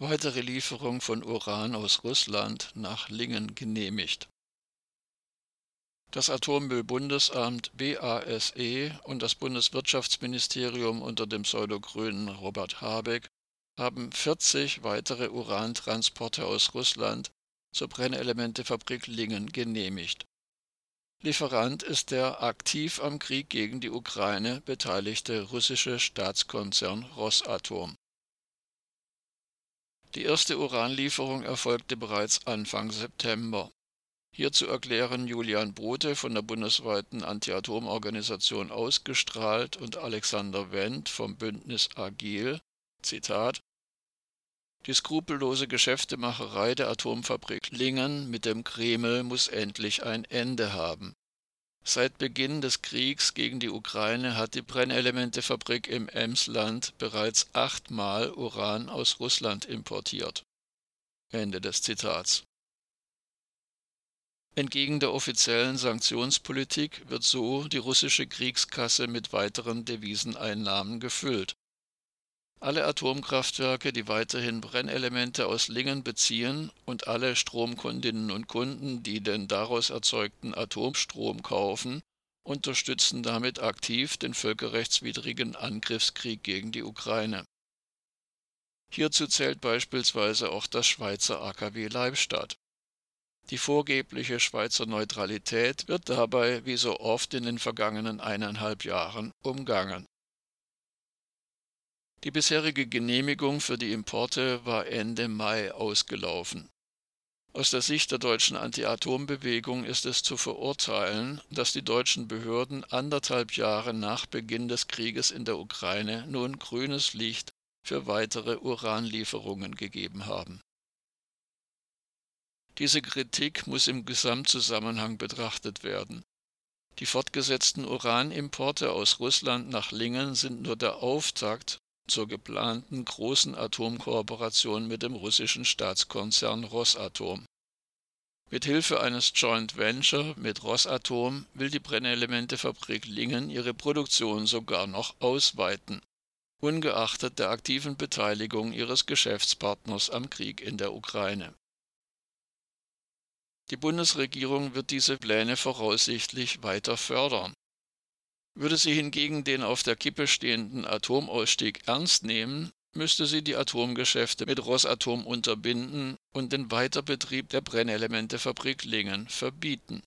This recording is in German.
weitere Lieferung von Uran aus Russland nach Lingen genehmigt. Das Atommüllbundesamt BASE und das Bundeswirtschaftsministerium unter dem pseudogrünen Robert Habeck haben 40 weitere Urantransporte aus Russland zur Brennelementefabrik Lingen genehmigt. Lieferant ist der aktiv am Krieg gegen die Ukraine beteiligte russische Staatskonzern Rosatom. Die erste Uranlieferung erfolgte bereits Anfang September. Hierzu erklären Julian Bote von der bundesweiten Anti-Atom-Organisation Ausgestrahlt und Alexander Wendt vom Bündnis Agil, Zitat, die skrupellose Geschäftemacherei der Atomfabrik Lingen mit dem Kreml muss endlich ein Ende haben. Seit Beginn des Kriegs gegen die Ukraine hat die Brennelementefabrik im Emsland bereits achtmal Uran aus Russland importiert. Ende des Zitats. Entgegen der offiziellen Sanktionspolitik wird so die russische Kriegskasse mit weiteren Deviseneinnahmen gefüllt. Alle Atomkraftwerke, die weiterhin Brennelemente aus Lingen beziehen und alle Stromkundinnen und Kunden, die den daraus erzeugten Atomstrom kaufen, unterstützen damit aktiv den völkerrechtswidrigen Angriffskrieg gegen die Ukraine. Hierzu zählt beispielsweise auch das Schweizer AKW Leibstadt. Die vorgebliche Schweizer Neutralität wird dabei, wie so oft in den vergangenen eineinhalb Jahren, umgangen. Die bisherige Genehmigung für die Importe war Ende Mai ausgelaufen. Aus der Sicht der deutschen Anti-Atom-Bewegung ist es zu verurteilen, dass die deutschen Behörden anderthalb Jahre nach Beginn des Krieges in der Ukraine nun grünes Licht für weitere Uranlieferungen gegeben haben diese Kritik muss im Gesamtzusammenhang betrachtet werden. Die fortgesetzten Uranimporte aus Russland nach Lingen sind nur der Auftakt zur geplanten großen Atomkooperation mit dem russischen Staatskonzern Rosatom. Mit Hilfe eines Joint Venture mit Rosatom will die Brennelementefabrik Lingen ihre Produktion sogar noch ausweiten, ungeachtet der aktiven Beteiligung ihres Geschäftspartners am Krieg in der Ukraine die Bundesregierung wird diese Pläne voraussichtlich weiter fördern. Würde sie hingegen den auf der Kippe stehenden Atomausstieg ernst nehmen, müsste sie die Atomgeschäfte mit Rosatom unterbinden und den Weiterbetrieb der Brennelementefabrik Lingen verbieten